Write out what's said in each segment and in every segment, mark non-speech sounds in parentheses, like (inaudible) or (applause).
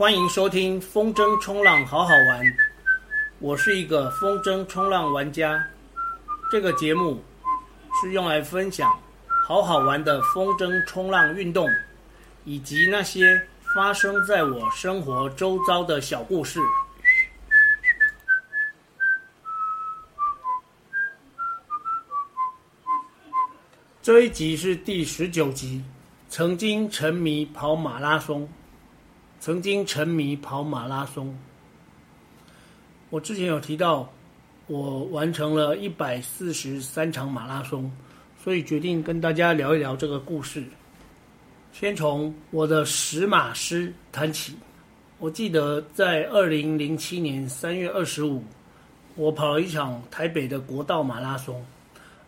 欢迎收听风筝冲浪好好玩，我是一个风筝冲浪玩家。这个节目是用来分享好好玩的风筝冲浪运动，以及那些发生在我生活周遭的小故事。这一集是第十九集，曾经沉迷跑马拉松。曾经沉迷跑马拉松。我之前有提到，我完成了一百四十三场马拉松，所以决定跟大家聊一聊这个故事。先从我的十马师谈起。我记得在二零零七年三月二十五，我跑了一场台北的国道马拉松。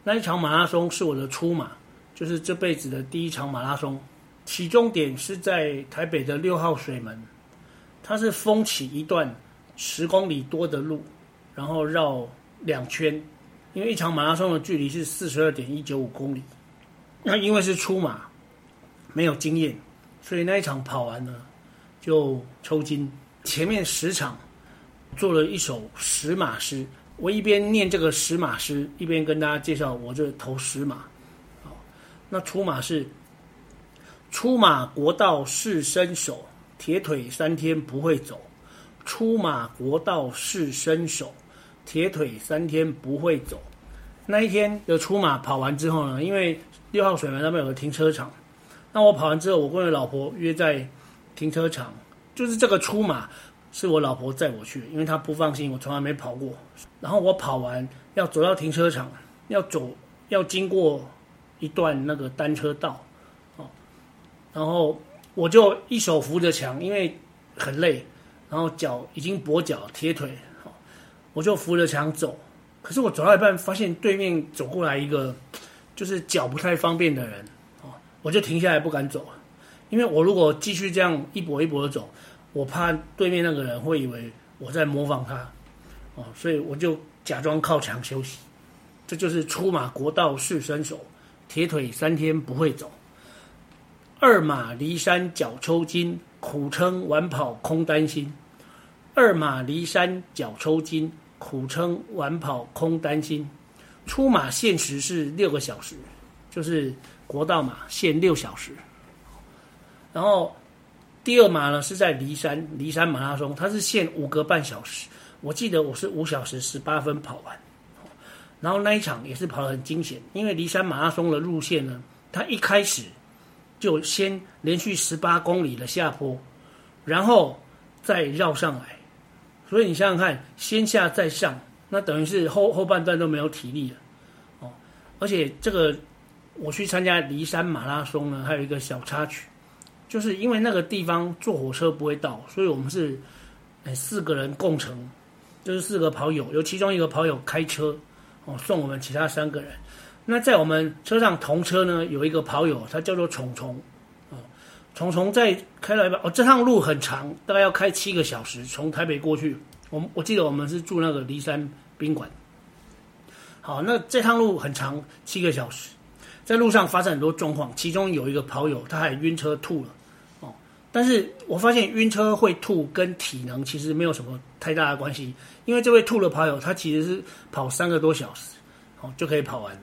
那一场马拉松是我的初马，就是这辈子的第一场马拉松。起终点是在台北的六号水门，它是封起一段十公里多的路，然后绕两圈，因为一场马拉松的距离是四十二点一九五公里。那因为是初马，没有经验，所以那一场跑完了就抽筋。前面十场做了一首十马诗，我一边念这个十马诗，一边跟大家介绍我这头十马。那初马是。出马国道是身手，铁腿三天不会走。出马国道是身手，铁腿三天不会走。那一天的出马跑完之后呢，因为六号水门那边有个停车场，那我跑完之后，我跟我老婆约在停车场，就是这个出马是我老婆载我去，因为她不放心，我从来没跑过。然后我跑完要走到停车场，要走要经过一段那个单车道。然后我就一手扶着墙，因为很累，然后脚已经跛脚铁腿，我就扶着墙走。可是我走到一半，发现对面走过来一个，就是脚不太方便的人，我就停下来不敢走，因为我如果继续这样一跛一跛的走，我怕对面那个人会以为我在模仿他，哦，所以我就假装靠墙休息。这就是出马国道是身手，铁腿三天不会走。二马离山脚抽筋，苦撑晚跑空担心。二马离山脚抽筋，苦撑晚跑空担心。出马限时是六个小时，就是国道马限六小时。然后第二马呢是在离山，离山马拉松，它是限五个半小时。我记得我是五小时十八分跑完。然后那一场也是跑得很惊险，因为离山马拉松的路线呢，它一开始。就先连续十八公里的下坡，然后再绕上来，所以你想想看，先下再上，那等于是后后半段都没有体力了，哦，而且这个我去参加骊山马拉松呢，还有一个小插曲，就是因为那个地方坐火车不会到，所以我们是四个人共乘，就是四个跑友，有其中一个跑友开车哦送我们其他三个人。那在我们车上同车呢，有一个跑友，他叫做虫虫，哦，虫虫在开了一半，哦，这趟路很长，大概要开七个小时，从台北过去。我我记得我们是住那个骊山宾馆。好，那这趟路很长，七个小时，在路上发生很多状况，其中有一个跑友他还晕车吐了，哦，但是我发现晕车会吐跟体能其实没有什么太大的关系，因为这位吐的跑友他其实是跑三个多小时，哦，就可以跑完了。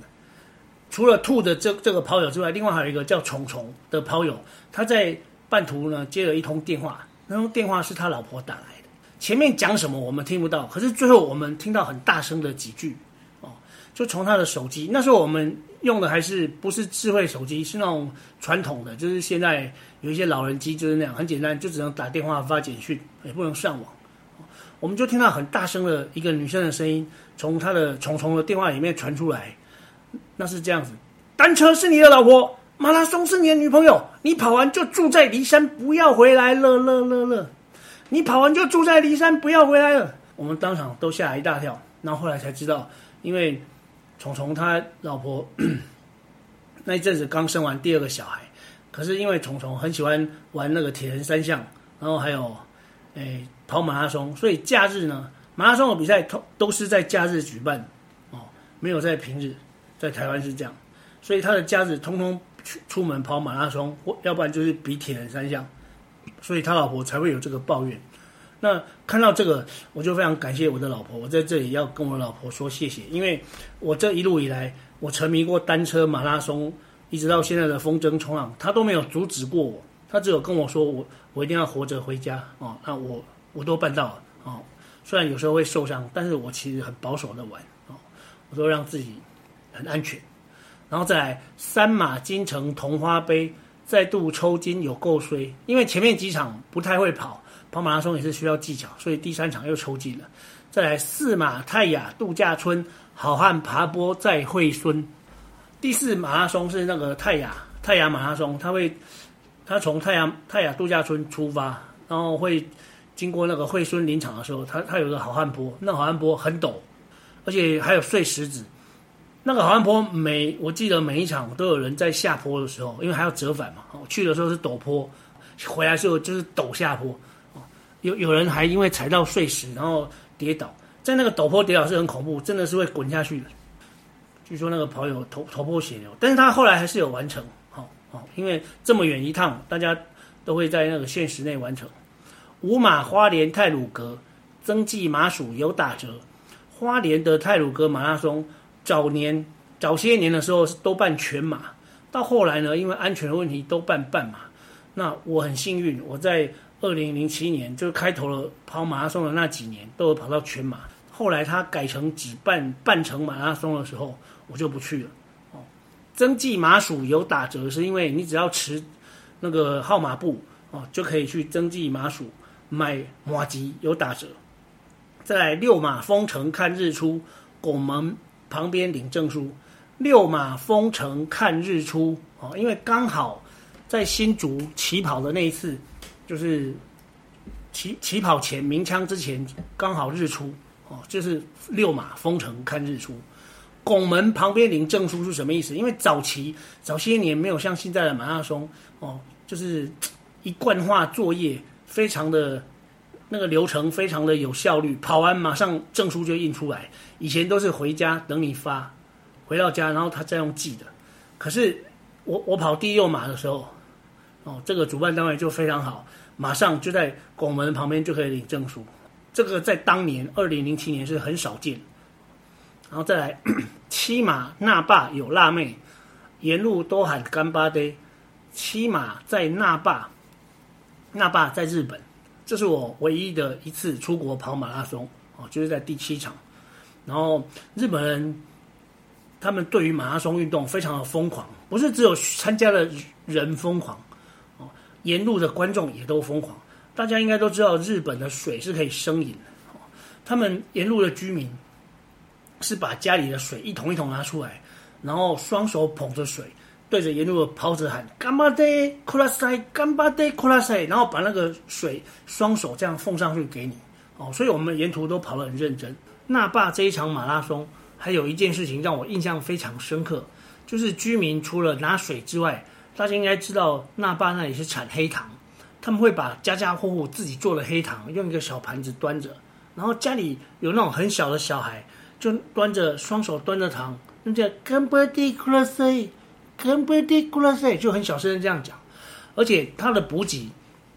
除了兔的这这个跑友之外，另外还有一个叫虫虫的跑友，他在半途呢接了一通电话，那通电话是他老婆打来的。前面讲什么我们听不到，可是最后我们听到很大声的几句，哦，就从他的手机，那时候我们用的还是不是智慧手机，是那种传统的，就是现在有一些老人机就是那样，很简单，就只能打电话发简讯，也不能上网。我们就听到很大声的一个女生的声音从他的虫虫的电话里面传出来。那是这样子，单车是你的老婆，马拉松是你的女朋友。你跑完就住在骊山，不要回来了，了了了。你跑完就住在骊山，不要回来了。我们当场都吓一大跳，然后后来才知道，因为虫虫他老婆 (coughs) 那一阵子刚生完第二个小孩，可是因为虫虫很喜欢玩那个铁人三项，然后还有诶跑马拉松，所以假日呢，马拉松的比赛都都是在假日举办哦。没有在平日，在台湾是这样，所以他的家子通通出出门跑马拉松，或要不然就是比铁人三项。所以他老婆才会有这个抱怨。那看到这个，我就非常感谢我的老婆。我在这里要跟我老婆说谢谢，因为我这一路以来，我沉迷过单车、马拉松，一直到现在的风筝冲浪，她都没有阻止过我。她只有跟我说我我一定要活着回家哦。那我我都办到了哦。虽然有时候会受伤，但是我其实很保守的玩哦，我都让自己很安全。然后再来三马金城铜花杯再度抽筋有够衰，因为前面几场不太会跑。跑马拉松也是需要技巧，所以第三场又抽筋了。再来四马泰雅度假村好汉爬坡再会孙，第四马拉松是那个泰雅泰雅马拉松，他会他从泰雅泰雅度假村出发，然后会经过那个会孙林场的时候，他他有个好汉坡，那好汉坡很陡，而且还有碎石子。那个好汉坡每我记得每一场都有人在下坡的时候，因为还要折返嘛，去的时候是陡坡，回来的时候就是陡下坡。有有人还因为踩到碎石，然后跌倒，在那个陡坡跌倒是很恐怖，真的是会滚下去的。据说那个跑友头头破血流，但是他后来还是有完成，好、好、因为这么远一趟，大家都会在那个限时内完成。五马花莲太鲁阁增记马属有打折，花莲的太鲁阁马拉松早年早些年的时候都办全马，到后来呢，因为安全的问题都办半马。那我很幸运，我在。二零零七年就开头了跑马拉松的那几年，都有跑到全马。后来他改成只办半程马拉松的时候，我就不去了。哦，增记马属有打折，是因为你只要持那个号码布哦，就可以去增记马属买马吉有打折。再来六马封城看日出，拱门旁边领证书。六马封城看日出哦，因为刚好在新竹起跑的那一次。就是起起跑前鸣枪之前刚好日出哦，就是六马封城看日出，拱门旁边领证书是什么意思？因为早期早些年没有像现在的马拉松哦，就是一贯化作业，非常的那个流程非常的有效率，跑完马上证书就印出来。以前都是回家等你发，回到家然后他再用寄的。可是我我跑第六马的时候。哦，这个主办单位就非常好，马上就在拱门旁边就可以领证书。这个在当年二零零七年是很少见。然后再来，(coughs) 七马那霸有辣妹，沿路都喊干巴爹。七马在那霸，那霸在日本，这是我唯一的一次出国跑马拉松哦，就是在第七场。然后日本人他们对于马拉松运动非常的疯狂，不是只有参加的人疯狂。沿路的观众也都疯狂，大家应该都知道日本的水是可以生饮的。他们沿路的居民是把家里的水一桶一桶拿出来，然后双手捧着水，对着沿路的跑者喊“干巴爹，库拉塞，干巴爹，库拉塞”，然后把那个水双手这样奉上去给你。哦，所以我们沿途都跑得很认真。那霸这一场马拉松，还有一件事情让我印象非常深刻，就是居民除了拿水之外，大家应该知道，那霸那里是产黑糖，他们会把家家户户自己做的黑糖用一个小盘子端着，然后家里有那种很小的小孩，就端着双手端着糖，那叫干巴爹库拉塞，干杯的库拉塞，就很小声这样讲，而且它的补给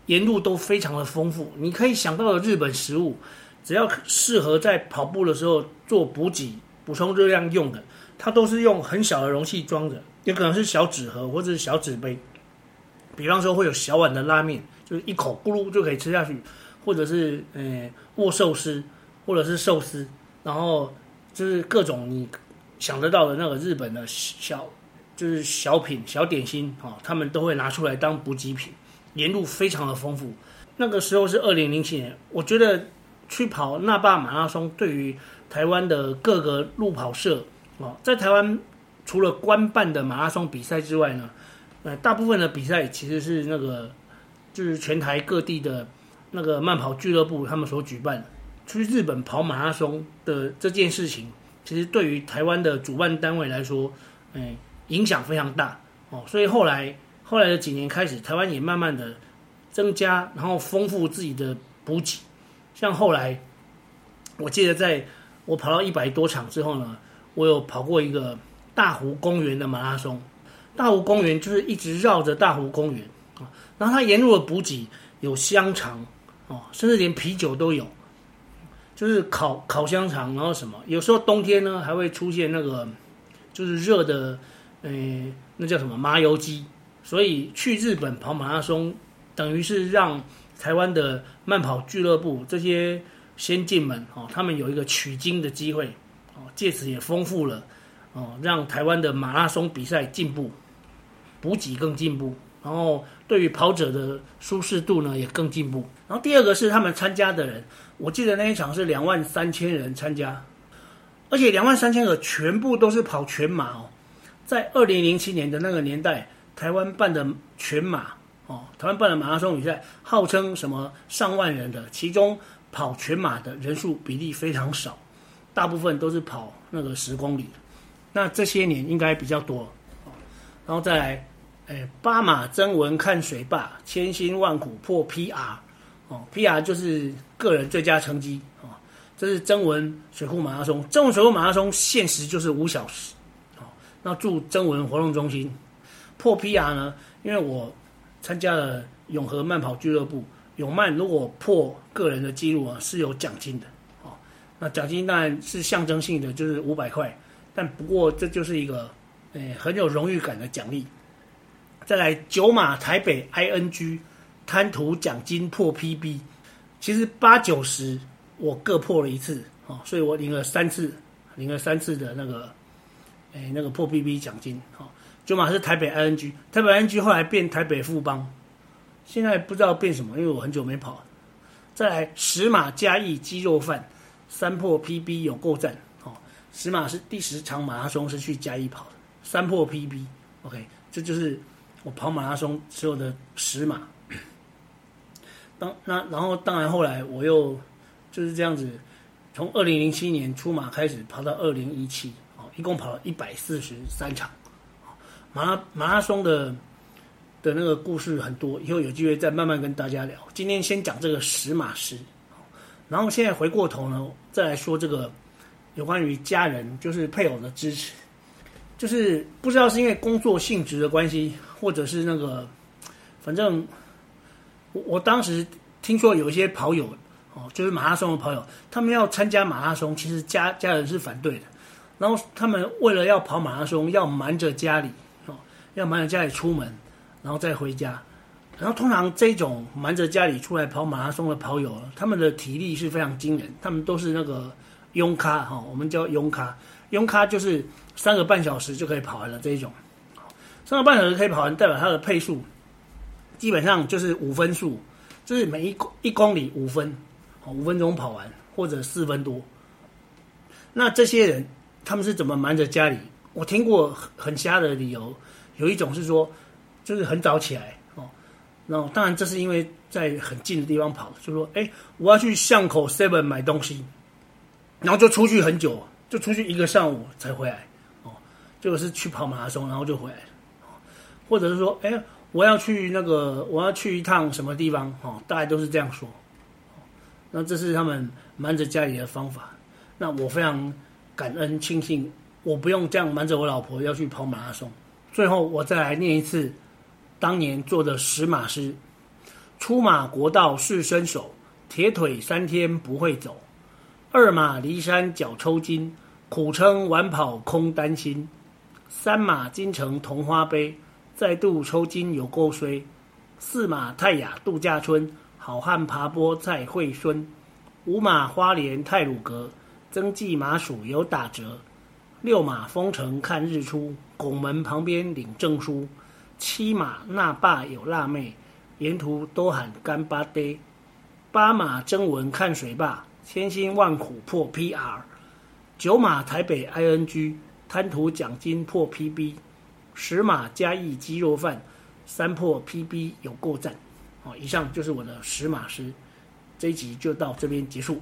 沿路都非常的丰富，你可以想到的日本食物，只要适合在跑步的时候做补给、补充热量用的，它都是用很小的容器装着。有可能是小纸盒或者是小纸杯，比方说会有小碗的拉面，就是一口咕噜就可以吃下去，或者是呃握寿司，或者是寿司，然后就是各种你想得到的那个日本的小就是小品小点心啊，他们都会拿出来当补给品，沿路非常的丰富。那个时候是二零零七年，我觉得去跑那霸马拉松，对于台湾的各个路跑社啊，在台湾。除了官办的马拉松比赛之外呢，呃，大部分的比赛其实是那个，就是全台各地的那个慢跑俱乐部他们所举办的。去日本跑马拉松的这件事情，其实对于台湾的主办单位来说，嗯，影响非常大哦。所以后来后来的几年开始，台湾也慢慢的增加，然后丰富自己的补给。像后来，我记得在我跑到一百多场之后呢，我有跑过一个。大湖公园的马拉松，大湖公园就是一直绕着大湖公园啊，然后它沿路的补给有香肠哦，甚至连啤酒都有，就是烤烤香肠，然后什么，有时候冬天呢还会出现那个就是热的，呃，那叫什么麻油鸡。所以去日本跑马拉松，等于是让台湾的慢跑俱乐部这些先进们哦，他们有一个取经的机会哦，借此也丰富了哦，让台湾的马拉松比赛进步，补给更进步。然后对于跑者的舒适度呢也更进步。然后第二个是他们参加的人，我记得那一场是两万三千人参加，而且两万三千个全部都是跑全马哦。在二零零七年的那个年代，台湾办的全马哦，台湾办的马拉松比赛号称什么上万人的，其中跑全马的人数比例非常少，大部分都是跑那个十公里。那这些年应该比较多，然后再来。哎，八马征文看水坝，千辛万苦破 PR，哦，PR 就是个人最佳成绩哦。这是征文水库马拉松，征文水库马拉松限时就是五小时，那祝征文活动中心破 PR 呢？因为我参加了永和慢跑俱乐部，永慢如果破个人的记录啊，是有奖金的，哦。那奖金当然是象征性的，就是五百块，但不过这就是一个，哎，很有荣誉感的奖励。再来九马台北 ING 贪图奖金破 PB，其实八九十我各破了一次哦，所以我领了三次，领了三次的那个，哎，那个破 PB 奖金哦。九马是台北 ING，台北 ING 后来变台北富邦，现在不知道变什么，因为我很久没跑。再来十马嘉义鸡肉饭，三破 PB 有够赞哦。十马是第十场马拉松是去嘉义跑的，三破 PB，OK，这就是。我跑马拉松所有的十马，当那然后当然后来我又就是这样子，从二零零七年出马开始跑到二零一七，一共跑了一百四十三场，马拉马拉松的的那个故事很多，以后有机会再慢慢跟大家聊。今天先讲这个十马师，然后现在回过头呢，再来说这个有关于家人，就是配偶的支持。就是不知道是因为工作性质的关系，或者是那个，反正我我当时听说有一些跑友哦，就是马拉松的跑友，他们要参加马拉松，其实家家人是反对的。然后他们为了要跑马拉松，要瞒着家里哦，要瞒着家里出门，然后再回家。然后通常这种瞒着家里出来跑马拉松的跑友，他们的体力是非常惊人，他们都是那个勇咖哈，我们叫勇咖，勇咖就是。三个半小时就可以跑完了这一种，三个半小时可以跑完，代表它的配速基本上就是五分数，就是每一公一公里五分，五分钟跑完或者四分多。那这些人他们是怎么瞒着家里？我听过很瞎的理由，有一种是说就是很早起来哦，然后当然这是因为在很近的地方跑，就说哎我要去巷口 Seven 买东西，然后就出去很久，就出去一个上午才回来。就是去跑马拉松，然后就回来，或者是说，哎，我要去那个，我要去一趟什么地方，哦，大概都是这样说。那这是他们瞒着家里的方法。那我非常感恩庆幸，我不用这样瞒着我老婆要去跑马拉松。最后，我再来念一次当年做的十马诗：出马国道是身手，铁腿三天不会走；二马离山脚抽筋，苦撑晚跑空担心。三马金城同花杯，再度抽筋有够衰；四马泰雅度假村，好汉爬坡再会孙；五马花莲泰鲁阁，增记马薯有打折；六马丰城看日出，拱门旁边领证书；七马那霸有辣妹，沿途都喊干巴爹；八马征文看水坝，千辛万苦破 PR；九马台北 ING。贪图奖金破 PB，十马嘉义鸡肉饭，三破 PB 有够赞。好，以上就是我的十马诗，这一集就到这边结束。